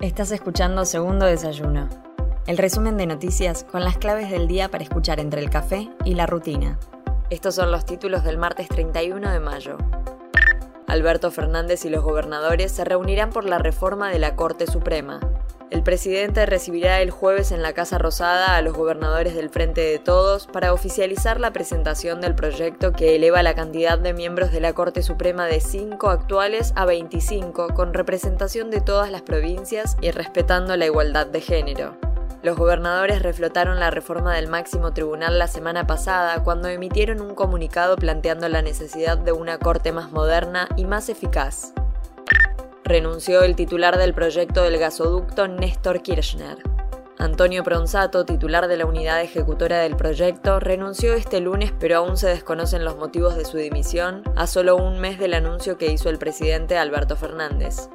Estás escuchando Segundo Desayuno, el resumen de noticias con las claves del día para escuchar entre el café y la rutina. Estos son los títulos del martes 31 de mayo. Alberto Fernández y los gobernadores se reunirán por la reforma de la Corte Suprema. El presidente recibirá el jueves en la Casa Rosada a los gobernadores del Frente de Todos para oficializar la presentación del proyecto que eleva la cantidad de miembros de la Corte Suprema de 5 actuales a 25, con representación de todas las provincias y respetando la igualdad de género. Los gobernadores reflotaron la reforma del máximo tribunal la semana pasada cuando emitieron un comunicado planteando la necesidad de una corte más moderna y más eficaz renunció el titular del proyecto del gasoducto Néstor Kirchner. Antonio Pronsato, titular de la unidad ejecutora del proyecto, renunció este lunes, pero aún se desconocen los motivos de su dimisión, a solo un mes del anuncio que hizo el presidente Alberto Fernández.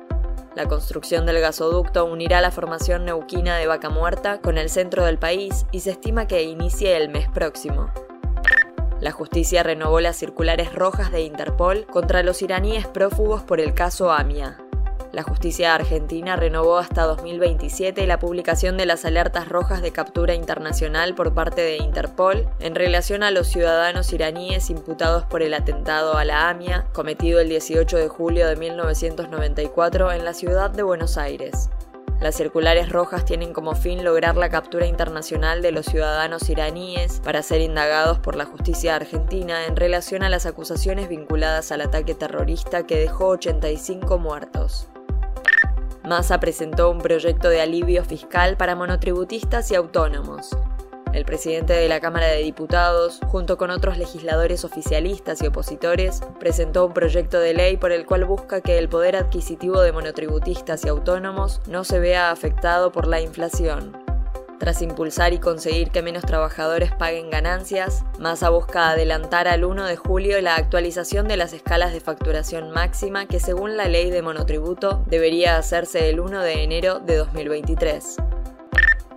La construcción del gasoducto unirá la formación neuquina de Vaca Muerta con el centro del país y se estima que inicie el mes próximo. La justicia renovó las circulares rojas de Interpol contra los iraníes prófugos por el caso AMIA. La justicia argentina renovó hasta 2027 la publicación de las alertas rojas de captura internacional por parte de Interpol en relación a los ciudadanos iraníes imputados por el atentado a la AMIA cometido el 18 de julio de 1994 en la ciudad de Buenos Aires. Las circulares rojas tienen como fin lograr la captura internacional de los ciudadanos iraníes para ser indagados por la justicia argentina en relación a las acusaciones vinculadas al ataque terrorista que dejó 85 muertos. Massa presentó un proyecto de alivio fiscal para monotributistas y autónomos. El presidente de la Cámara de Diputados, junto con otros legisladores oficialistas y opositores, presentó un proyecto de ley por el cual busca que el poder adquisitivo de monotributistas y autónomos no se vea afectado por la inflación. Tras impulsar y conseguir que menos trabajadores paguen ganancias, Massa busca adelantar al 1 de julio la actualización de las escalas de facturación máxima que según la ley de monotributo debería hacerse el 1 de enero de 2023.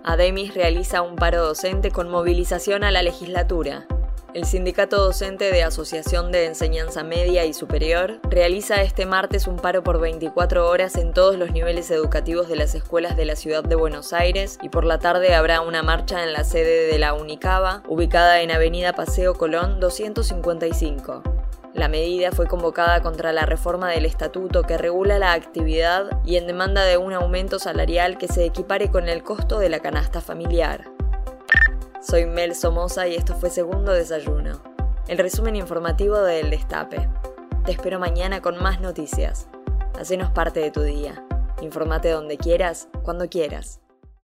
Ademis realiza un paro docente con movilización a la legislatura. El Sindicato Docente de Asociación de Enseñanza Media y Superior realiza este martes un paro por 24 horas en todos los niveles educativos de las escuelas de la ciudad de Buenos Aires y por la tarde habrá una marcha en la sede de la Unicaba, ubicada en Avenida Paseo Colón 255. La medida fue convocada contra la reforma del estatuto que regula la actividad y en demanda de un aumento salarial que se equipare con el costo de la canasta familiar. Soy Mel Somoza y esto fue Segundo Desayuno, el resumen informativo de El Destape. Te espero mañana con más noticias. Hacenos parte de tu día. Informate donde quieras, cuando quieras.